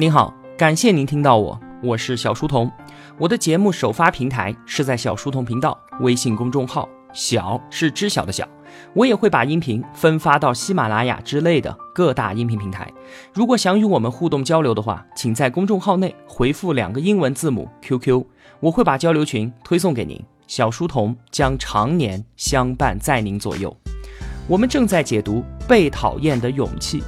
您好，感谢您听到我，我是小书童。我的节目首发平台是在小书童频道微信公众号，小是知晓的小。我也会把音频分发到喜马拉雅之类的各大音频平台。如果想与我们互动交流的话，请在公众号内回复两个英文字母 QQ，我会把交流群推送给您。小书童将常年相伴在您左右。我们正在解读《被讨厌的勇气》。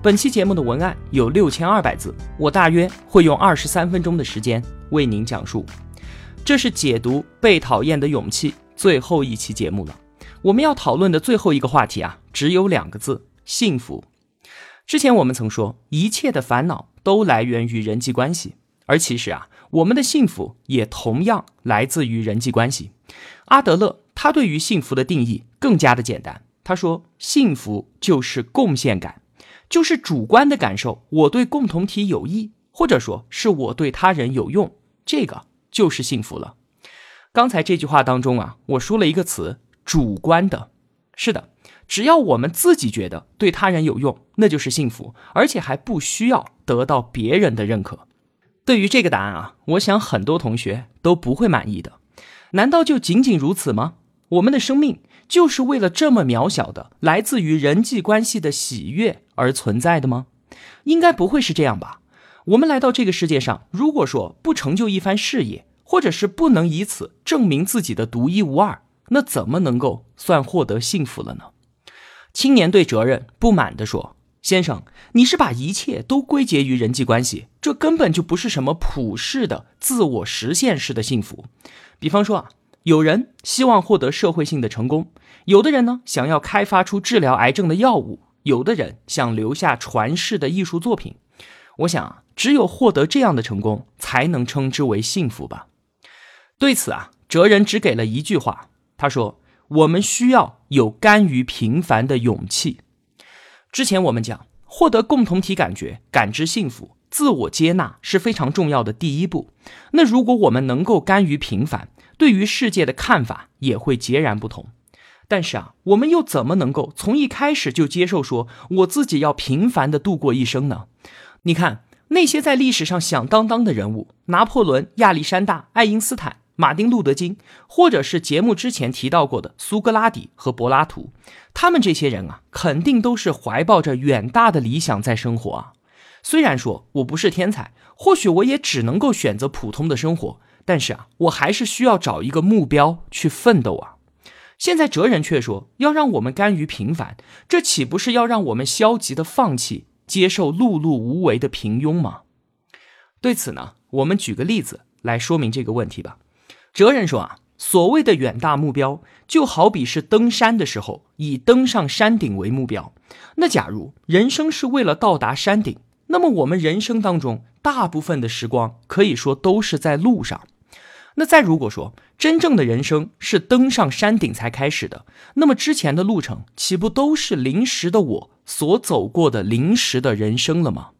本期节目的文案有六千二百字，我大约会用二十三分钟的时间为您讲述。这是解读《被讨厌的勇气》最后一期节目了。我们要讨论的最后一个话题啊，只有两个字：幸福。之前我们曾说，一切的烦恼都来源于人际关系，而其实啊，我们的幸福也同样来自于人际关系。阿德勒他对于幸福的定义更加的简单，他说，幸福就是贡献感，就是主观的感受，我对共同体有益，或者说是我对他人有用，这个就是幸福了。刚才这句话当中啊，我说了一个词。主观的，是的，只要我们自己觉得对他人有用，那就是幸福，而且还不需要得到别人的认可。对于这个答案啊，我想很多同学都不会满意的。难道就仅仅如此吗？我们的生命就是为了这么渺小的来自于人际关系的喜悦而存在的吗？应该不会是这样吧？我们来到这个世界上，如果说不成就一番事业，或者是不能以此证明自己的独一无二。那怎么能够算获得幸福了呢？青年对责任不满地说：“先生，你是把一切都归结于人际关系，这根本就不是什么普世的自我实现式的幸福。比方说啊，有人希望获得社会性的成功，有的人呢想要开发出治疗癌症的药物，有的人想留下传世的艺术作品。我想，只有获得这样的成功，才能称之为幸福吧。”对此啊，哲人只给了一句话。他说：“我们需要有甘于平凡的勇气。之前我们讲，获得共同体感觉、感知幸福、自我接纳是非常重要的第一步。那如果我们能够甘于平凡，对于世界的看法也会截然不同。但是啊，我们又怎么能够从一开始就接受说我自己要平凡的度过一生呢？你看那些在历史上响当当的人物，拿破仑、亚历山大、爱因斯坦。”马丁·路德·金，或者是节目之前提到过的苏格拉底和柏拉图，他们这些人啊，肯定都是怀抱着远大的理想在生活啊。虽然说我不是天才，或许我也只能够选择普通的生活，但是啊，我还是需要找一个目标去奋斗啊。现在哲人却说要让我们甘于平凡，这岂不是要让我们消极的放弃接受碌碌无为的平庸吗？对此呢，我们举个例子来说明这个问题吧。哲人说啊，所谓的远大目标，就好比是登山的时候以登上山顶为目标。那假如人生是为了到达山顶，那么我们人生当中大部分的时光可以说都是在路上。那再如果说真正的人生是登上山顶才开始的，那么之前的路程岂不都是临时的我所走过的临时的人生了吗？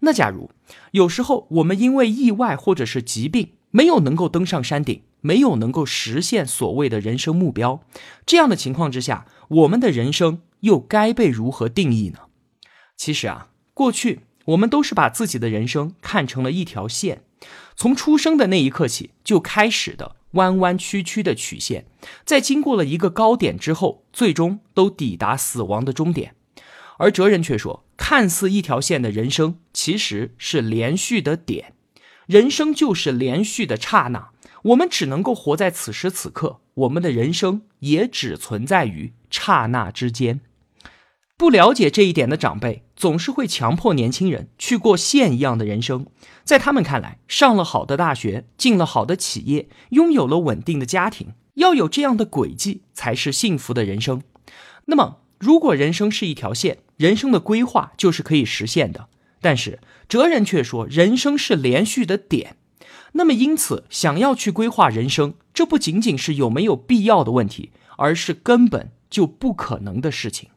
那假如有时候我们因为意外或者是疾病没有能够登上山顶。没有能够实现所谓的人生目标，这样的情况之下，我们的人生又该被如何定义呢？其实啊，过去我们都是把自己的人生看成了一条线，从出生的那一刻起就开始的弯弯曲曲的曲线，在经过了一个高点之后，最终都抵达死亡的终点。而哲人却说，看似一条线的人生，其实是连续的点，人生就是连续的刹那。我们只能够活在此时此刻，我们的人生也只存在于刹那之间。不了解这一点的长辈，总是会强迫年轻人去过线一样的人生。在他们看来，上了好的大学，进了好的企业，拥有了稳定的家庭，要有这样的轨迹才是幸福的人生。那么，如果人生是一条线，人生的规划就是可以实现的。但是哲人却说，人生是连续的点。那么，因此，想要去规划人生，这不仅仅是有没有必要的问题，而是根本就不可能的事情。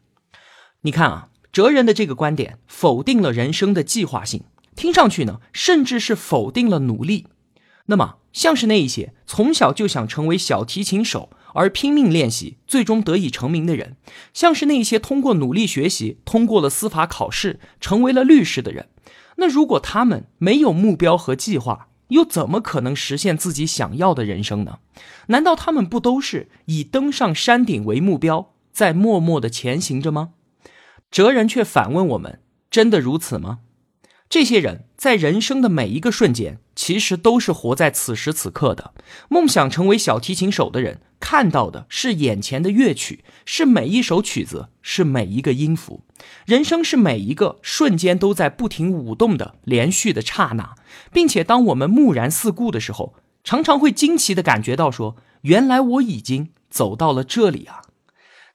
你看啊，哲人的这个观点否定了人生的计划性，听上去呢，甚至是否定了努力。那么，像是那一些从小就想成为小提琴手而拼命练习，最终得以成名的人，像是那些通过努力学习，通过了司法考试，成为了律师的人，那如果他们没有目标和计划，又怎么可能实现自己想要的人生呢？难道他们不都是以登上山顶为目标，在默默的前行着吗？哲人却反问我们：真的如此吗？这些人在人生的每一个瞬间，其实都是活在此时此刻的。梦想成为小提琴手的人，看到的是眼前的乐曲，是每一首曲子，是每一个音符。人生是每一个瞬间都在不停舞动的连续的刹那，并且当我们木然四顾的时候，常常会惊奇的感觉到说：原来我已经走到了这里啊！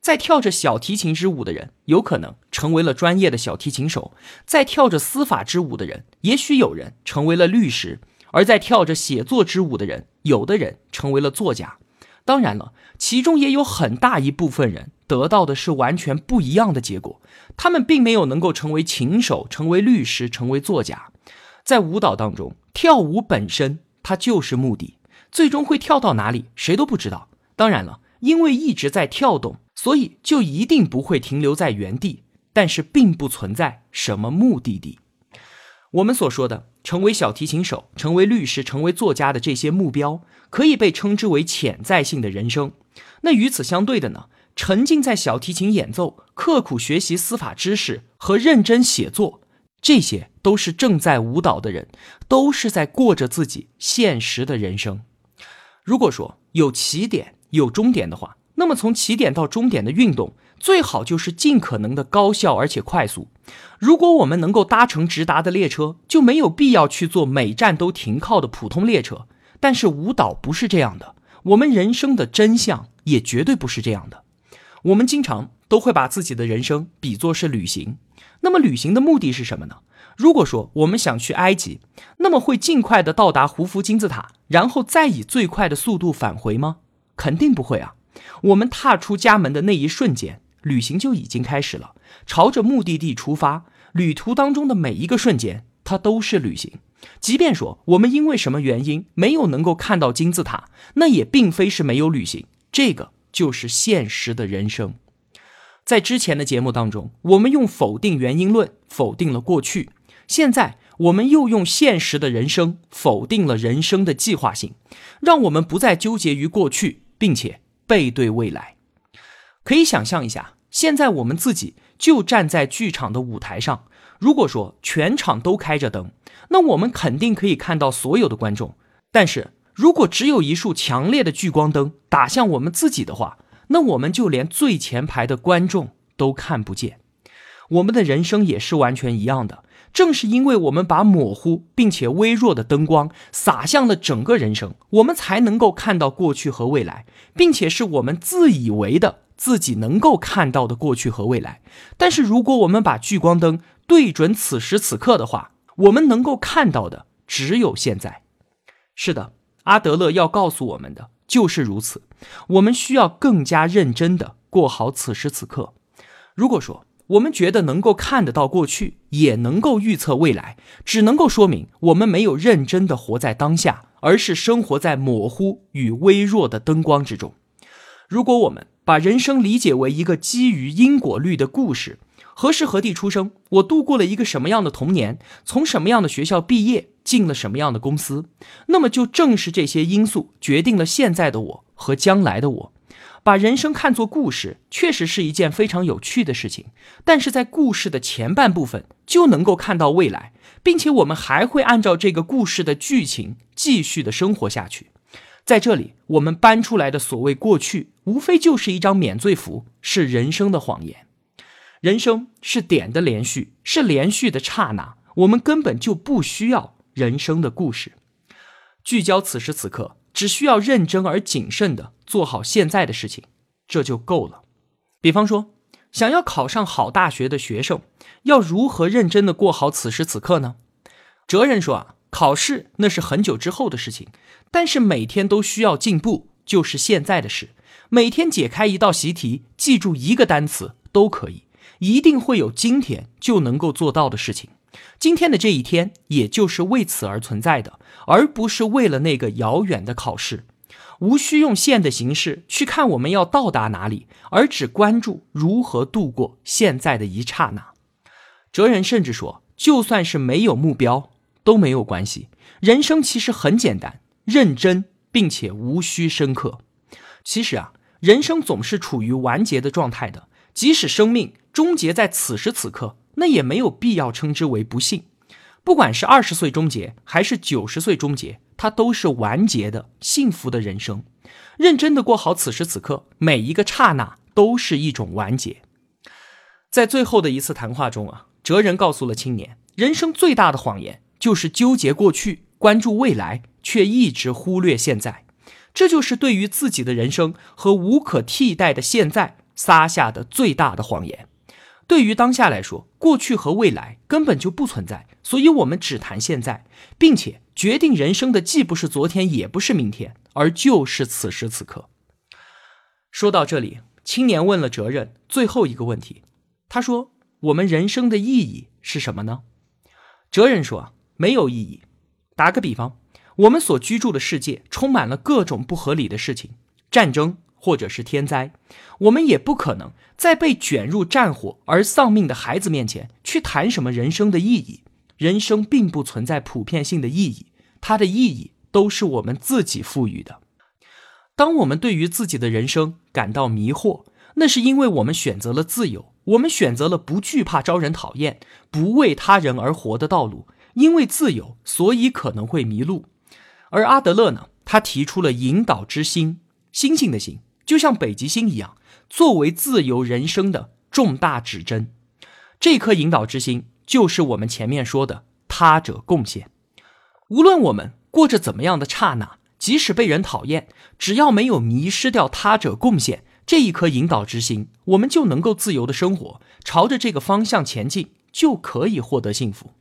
在跳着小提琴之舞的人，有可能成为了专业的小提琴手；在跳着司法之舞的人，也许有人成为了律师；而在跳着写作之舞的人，有的人成为了作家。当然了，其中也有很大一部分人得到的是完全不一样的结果，他们并没有能够成为琴手、成为律师、成为作家。在舞蹈当中，跳舞本身它就是目的，最终会跳到哪里，谁都不知道。当然了，因为一直在跳动。所以就一定不会停留在原地，但是并不存在什么目的地。我们所说的成为小提琴手、成为律师、成为作家的这些目标，可以被称之为潜在性的人生。那与此相对的呢？沉浸在小提琴演奏、刻苦学习司法知识和认真写作，这些都是正在舞蹈的人，都是在过着自己现实的人生。如果说有起点、有终点的话。那么从起点到终点的运动，最好就是尽可能的高效而且快速。如果我们能够搭乘直达的列车，就没有必要去坐每站都停靠的普通列车。但是舞蹈不是这样的，我们人生的真相也绝对不是这样的。我们经常都会把自己的人生比作是旅行。那么旅行的目的是什么呢？如果说我们想去埃及，那么会尽快的到达胡夫金字塔，然后再以最快的速度返回吗？肯定不会啊。我们踏出家门的那一瞬间，旅行就已经开始了，朝着目的地出发。旅途当中的每一个瞬间，它都是旅行。即便说我们因为什么原因没有能够看到金字塔，那也并非是没有旅行。这个就是现实的人生。在之前的节目当中，我们用否定原因论否定了过去，现在我们又用现实的人生否定了人生的计划性，让我们不再纠结于过去，并且。背对未来，可以想象一下，现在我们自己就站在剧场的舞台上。如果说全场都开着灯，那我们肯定可以看到所有的观众。但是如果只有一束强烈的聚光灯打向我们自己的话，那我们就连最前排的观众都看不见。我们的人生也是完全一样的。正是因为我们把模糊并且微弱的灯光洒向了整个人生，我们才能够看到过去和未来，并且是我们自以为的自己能够看到的过去和未来。但是，如果我们把聚光灯对准此时此刻的话，我们能够看到的只有现在。是的，阿德勒要告诉我们的就是如此。我们需要更加认真的过好此时此刻。如果说，我们觉得能够看得到过去，也能够预测未来，只能够说明我们没有认真的活在当下，而是生活在模糊与微弱的灯光之中。如果我们把人生理解为一个基于因果律的故事，何时何地出生，我度过了一个什么样的童年，从什么样的学校毕业，进了什么样的公司，那么就正是这些因素决定了现在的我和将来的我。把人生看作故事，确实是一件非常有趣的事情。但是在故事的前半部分就能够看到未来，并且我们还会按照这个故事的剧情继续的生活下去。在这里，我们搬出来的所谓过去，无非就是一张免罪符，是人生的谎言。人生是点的连续，是连续的刹那，我们根本就不需要人生的故事。聚焦此时此刻。只需要认真而谨慎的做好现在的事情，这就够了。比方说，想要考上好大学的学生，要如何认真的过好此时此刻呢？哲人说啊，考试那是很久之后的事情，但是每天都需要进步，就是现在的事。每天解开一道习题，记住一个单词都可以，一定会有今天就能够做到的事情。今天的这一天，也就是为此而存在的，而不是为了那个遥远的考试。无需用线的形式去看我们要到达哪里，而只关注如何度过现在的一刹那。哲人甚至说，就算是没有目标都没有关系。人生其实很简单，认真并且无需深刻。其实啊，人生总是处于完结的状态的，即使生命终结在此时此刻，那也没有必要称之为不幸。不管是二十岁终结还是九十岁终结，它都是完结的幸福的人生。认真的过好此时此刻，每一个刹那都是一种完结。在最后的一次谈话中啊，哲人告诉了青年，人生最大的谎言就是纠结过去，关注未来，却一直忽略现在。这就是对于自己的人生和无可替代的现在撒下的最大的谎言。对于当下来说，过去和未来根本就不存在，所以我们只谈现在，并且决定人生的既不是昨天，也不是明天，而就是此时此刻。说到这里，青年问了哲人最后一个问题，他说：“我们人生的意义是什么呢？”哲人说：“没有意义。打个比方，我们所居住的世界充满了各种不合理的事情，战争。”或者是天灾，我们也不可能在被卷入战火而丧命的孩子面前去谈什么人生的意义。人生并不存在普遍性的意义，它的意义都是我们自己赋予的。当我们对于自己的人生感到迷惑，那是因为我们选择了自由，我们选择了不惧怕招人讨厌、不为他人而活的道路。因为自由，所以可能会迷路。而阿德勒呢，他提出了引导之心，星星的星。就像北极星一样，作为自由人生的重大指针，这颗引导之星就是我们前面说的他者贡献。无论我们过着怎么样的刹那，即使被人讨厌，只要没有迷失掉他者贡献这一颗引导之星，我们就能够自由的生活，朝着这个方向前进，就可以获得幸福。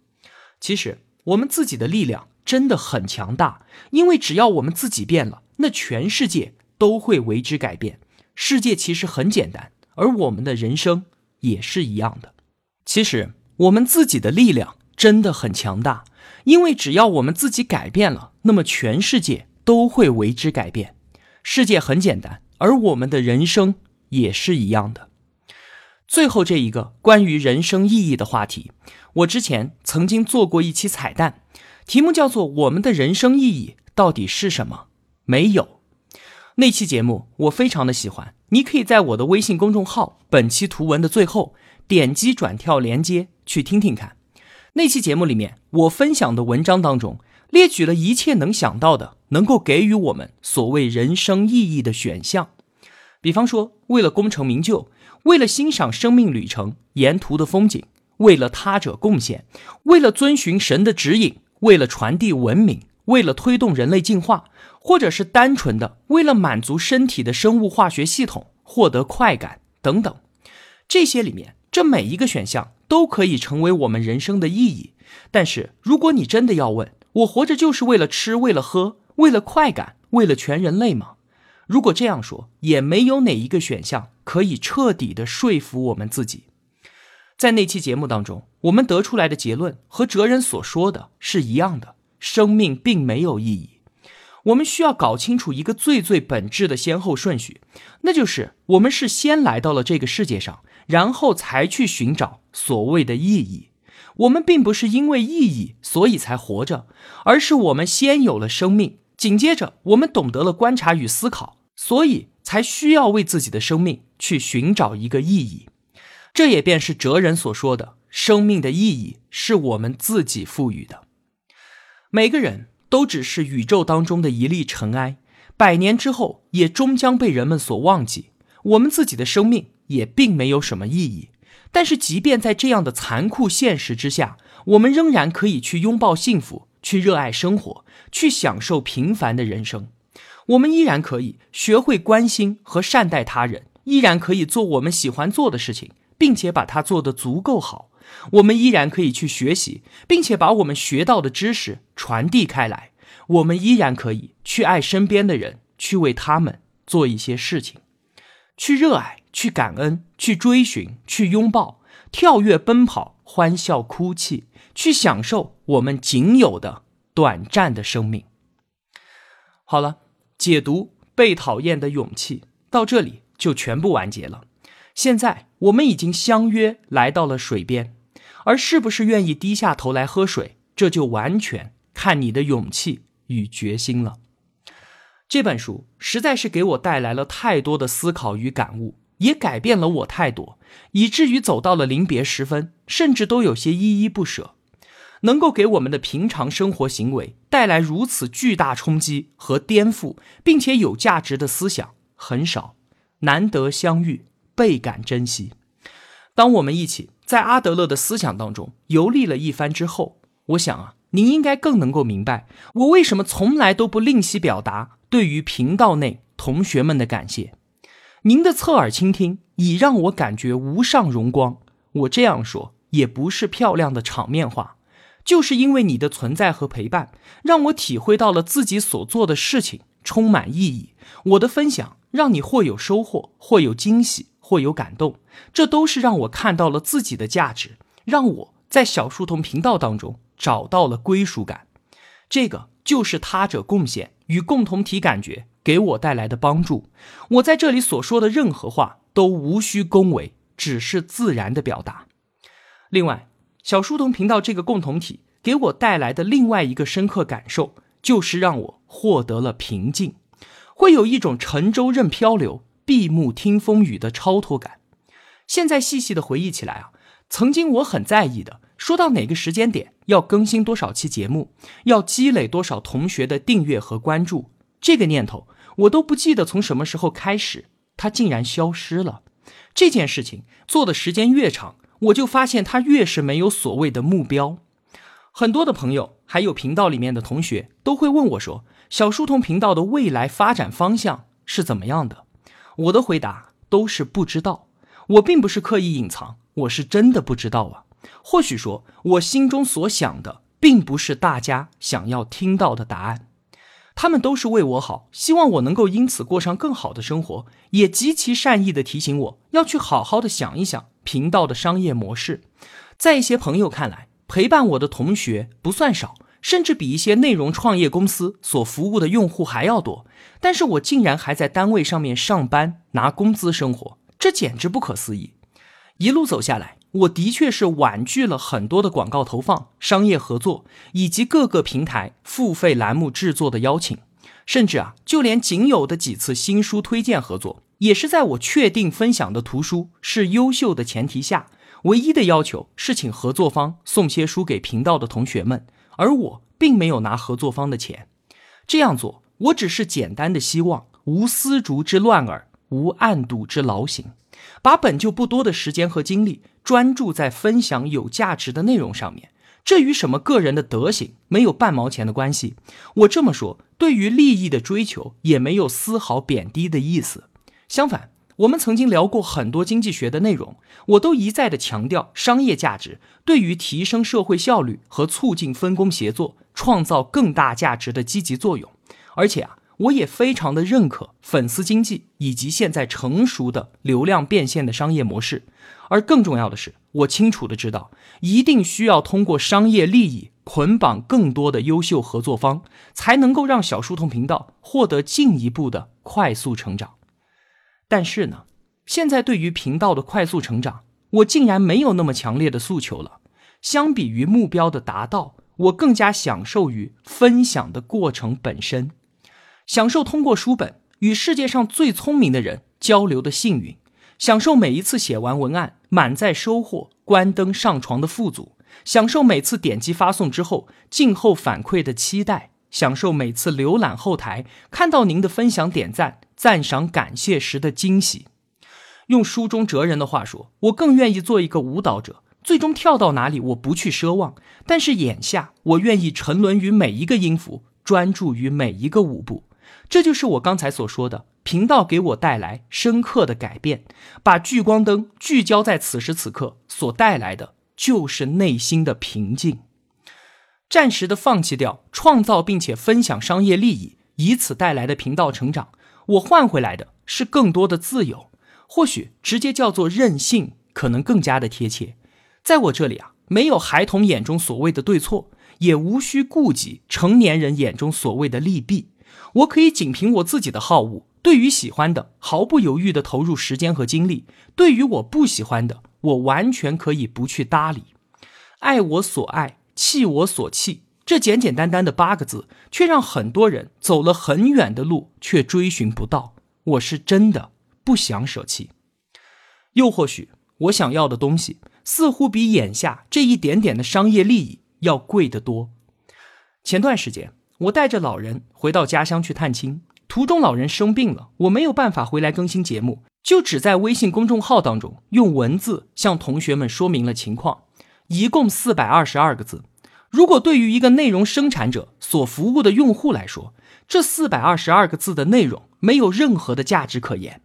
其实我们自己的力量真的很强大，因为只要我们自己变了，那全世界。都会为之改变。世界其实很简单，而我们的人生也是一样的。其实我们自己的力量真的很强大，因为只要我们自己改变了，那么全世界都会为之改变。世界很简单，而我们的人生也是一样的。最后这一个关于人生意义的话题，我之前曾经做过一期彩蛋，题目叫做《我们的人生意义到底是什么》？没有。那期节目我非常的喜欢，你可以在我的微信公众号本期图文的最后点击转跳连接去听听看。那期节目里面我分享的文章当中列举了一切能想到的能够给予我们所谓人生意义的选项，比方说为了功成名就，为了欣赏生命旅程沿途的风景，为了他者贡献，为了遵循神的指引，为了传递文明。为了推动人类进化，或者是单纯的为了满足身体的生物化学系统获得快感等等，这些里面，这每一个选项都可以成为我们人生的意义。但是，如果你真的要问我活着就是为了吃、为了喝、为了快感、为了全人类吗？如果这样说，也没有哪一个选项可以彻底的说服我们自己。在那期节目当中，我们得出来的结论和哲人所说的是一样的。生命并没有意义，我们需要搞清楚一个最最本质的先后顺序，那就是我们是先来到了这个世界上，然后才去寻找所谓的意义。我们并不是因为意义所以才活着，而是我们先有了生命，紧接着我们懂得了观察与思考，所以才需要为自己的生命去寻找一个意义。这也便是哲人所说的：生命的意义是我们自己赋予的。每个人都只是宇宙当中的一粒尘埃，百年之后也终将被人们所忘记。我们自己的生命也并没有什么意义。但是，即便在这样的残酷现实之下，我们仍然可以去拥抱幸福，去热爱生活，去享受平凡的人生。我们依然可以学会关心和善待他人，依然可以做我们喜欢做的事情，并且把它做得足够好。我们依然可以去学习，并且把我们学到的知识传递开来。我们依然可以去爱身边的人，去为他们做一些事情，去热爱，去感恩，去追寻，去拥抱，跳跃，奔跑，欢笑，哭泣，去享受我们仅有的短暂的生命。好了，解读被讨厌的勇气到这里就全部完结了。现在我们已经相约来到了水边。而是不是愿意低下头来喝水，这就完全看你的勇气与决心了。这本书实在是给我带来了太多的思考与感悟，也改变了我太多，以至于走到了临别时分，甚至都有些依依不舍。能够给我们的平常生活行为带来如此巨大冲击和颠覆，并且有价值的思想很少，难得相遇，倍感珍惜。当我们一起在阿德勒的思想当中游历了一番之后，我想啊，您应该更能够明白我为什么从来都不吝惜表达对于频道内同学们的感谢。您的侧耳倾听已让我感觉无上荣光。我这样说也不是漂亮的场面话。就是因为你的存在和陪伴，让我体会到了自己所做的事情充满意义。我的分享让你或有收获，或有惊喜，或有感动，这都是让我看到了自己的价值，让我在小书童频道当中找到了归属感。这个就是他者贡献与共同体感觉给我带来的帮助。我在这里所说的任何话都无需恭维，只是自然的表达。另外。小书童频道这个共同体给我带来的另外一个深刻感受，就是让我获得了平静，会有一种乘舟任漂流、闭目听风雨的超脱感。现在细细的回忆起来啊，曾经我很在意的，说到哪个时间点要更新多少期节目，要积累多少同学的订阅和关注，这个念头我都不记得从什么时候开始，它竟然消失了。这件事情做的时间越长。我就发现他越是没有所谓的目标，很多的朋友还有频道里面的同学都会问我说：“小书童频道的未来发展方向是怎么样的？”我的回答都是不知道。我并不是刻意隐藏，我是真的不知道啊。或许说我心中所想的，并不是大家想要听到的答案。他们都是为我好，希望我能够因此过上更好的生活，也极其善意的提醒我要去好好的想一想。频道的商业模式，在一些朋友看来，陪伴我的同学不算少，甚至比一些内容创业公司所服务的用户还要多。但是我竟然还在单位上面上班拿工资生活，这简直不可思议。一路走下来，我的确是婉拒了很多的广告投放、商业合作以及各个平台付费栏目制作的邀请，甚至啊，就连仅有的几次新书推荐合作。也是在我确定分享的图书是优秀的前提下，唯一的要求是请合作方送些书给频道的同学们，而我并没有拿合作方的钱。这样做，我只是简单的希望无丝竹之乱耳，无案牍之劳形，把本就不多的时间和精力专注在分享有价值的内容上面。这与什么个人的德行没有半毛钱的关系。我这么说，对于利益的追求也没有丝毫贬低的意思。相反，我们曾经聊过很多经济学的内容，我都一再的强调商业价值对于提升社会效率和促进分工协作、创造更大价值的积极作用。而且啊，我也非常的认可粉丝经济以及现在成熟的流量变现的商业模式。而更重要的是，我清楚的知道，一定需要通过商业利益捆绑更多的优秀合作方，才能够让小书童频道获得进一步的快速成长。但是呢，现在对于频道的快速成长，我竟然没有那么强烈的诉求了。相比于目标的达到，我更加享受于分享的过程本身，享受通过书本与世界上最聪明的人交流的幸运，享受每一次写完文案满载收获、关灯上床的富足，享受每次点击发送之后静候反馈的期待，享受每次浏览后台看到您的分享点赞。赞赏、感谢时的惊喜。用书中哲人的话说，我更愿意做一个舞蹈者，最终跳到哪里我不去奢望。但是眼下，我愿意沉沦于每一个音符，专注于每一个舞步。这就是我刚才所说的，频道给我带来深刻的改变。把聚光灯聚焦在此时此刻，所带来的就是内心的平静。暂时的放弃掉创造并且分享商业利益，以此带来的频道成长。我换回来的是更多的自由，或许直接叫做任性，可能更加的贴切。在我这里啊，没有孩童眼中所谓的对错，也无需顾及成年人眼中所谓的利弊。我可以仅凭我自己的好恶，对于喜欢的毫不犹豫地投入时间和精力；对于我不喜欢的，我完全可以不去搭理。爱我所爱，弃我所弃。这简简单单的八个字，却让很多人走了很远的路，却追寻不到。我是真的不想舍弃。又或许，我想要的东西，似乎比眼下这一点点的商业利益要贵得多。前段时间，我带着老人回到家乡去探亲，途中老人生病了，我没有办法回来更新节目，就只在微信公众号当中用文字向同学们说明了情况，一共四百二十二个字。如果对于一个内容生产者所服务的用户来说，这四百二十二个字的内容没有任何的价值可言，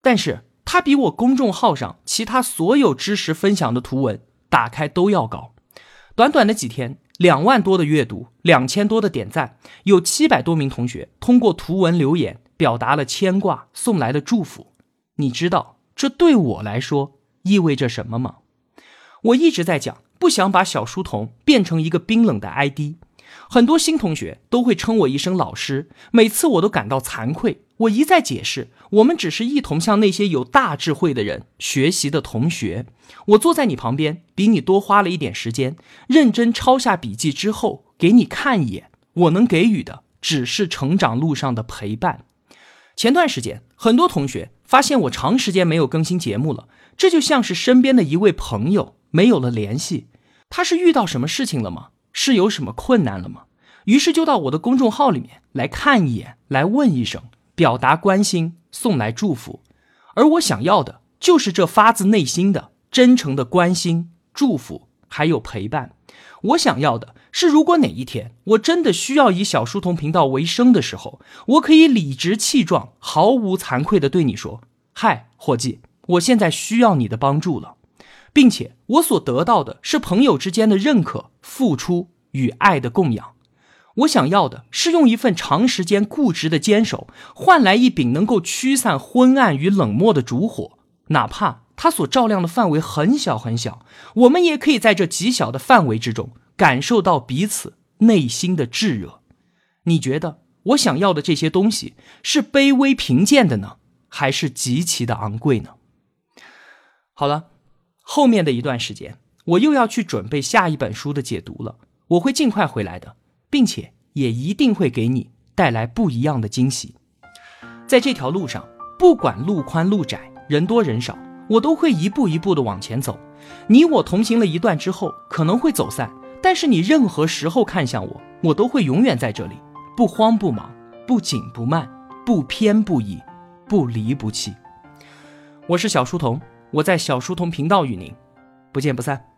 但是它比我公众号上其他所有知识分享的图文打开都要高。短短的几天，两万多的阅读，两千多的点赞，有七百多名同学通过图文留言表达了牵挂，送来了祝福。你知道这对我来说意味着什么吗？我一直在讲。不想把小书童变成一个冰冷的 ID，很多新同学都会称我一声老师，每次我都感到惭愧。我一再解释，我们只是一同向那些有大智慧的人学习的同学。我坐在你旁边，比你多花了一点时间，认真抄下笔记之后给你看一眼。我能给予的只是成长路上的陪伴。前段时间，很多同学发现我长时间没有更新节目了，这就像是身边的一位朋友。没有了联系，他是遇到什么事情了吗？是有什么困难了吗？于是就到我的公众号里面来看一眼，来问一声，表达关心，送来祝福。而我想要的就是这发自内心的、真诚的关心、祝福，还有陪伴。我想要的是，如果哪一天我真的需要以小书童频道为生的时候，我可以理直气壮、毫无惭愧的对你说：“嗨，伙计，我现在需要你的帮助了。”并且我所得到的是朋友之间的认可、付出与爱的供养。我想要的是用一份长时间固执的坚守，换来一柄能够驱散昏暗与冷漠的烛火。哪怕它所照亮的范围很小很小，我们也可以在这极小的范围之中感受到彼此内心的炙热。你觉得我想要的这些东西是卑微贫贱的呢，还是极其的昂贵呢？好了。后面的一段时间，我又要去准备下一本书的解读了。我会尽快回来的，并且也一定会给你带来不一样的惊喜。在这条路上，不管路宽路窄，人多人少，我都会一步一步的往前走。你我同行了一段之后，可能会走散，但是你任何时候看向我，我都会永远在这里，不慌不忙，不紧不慢，不偏不倚，不离不弃。我是小书童。我在小书童频道与您不见不散。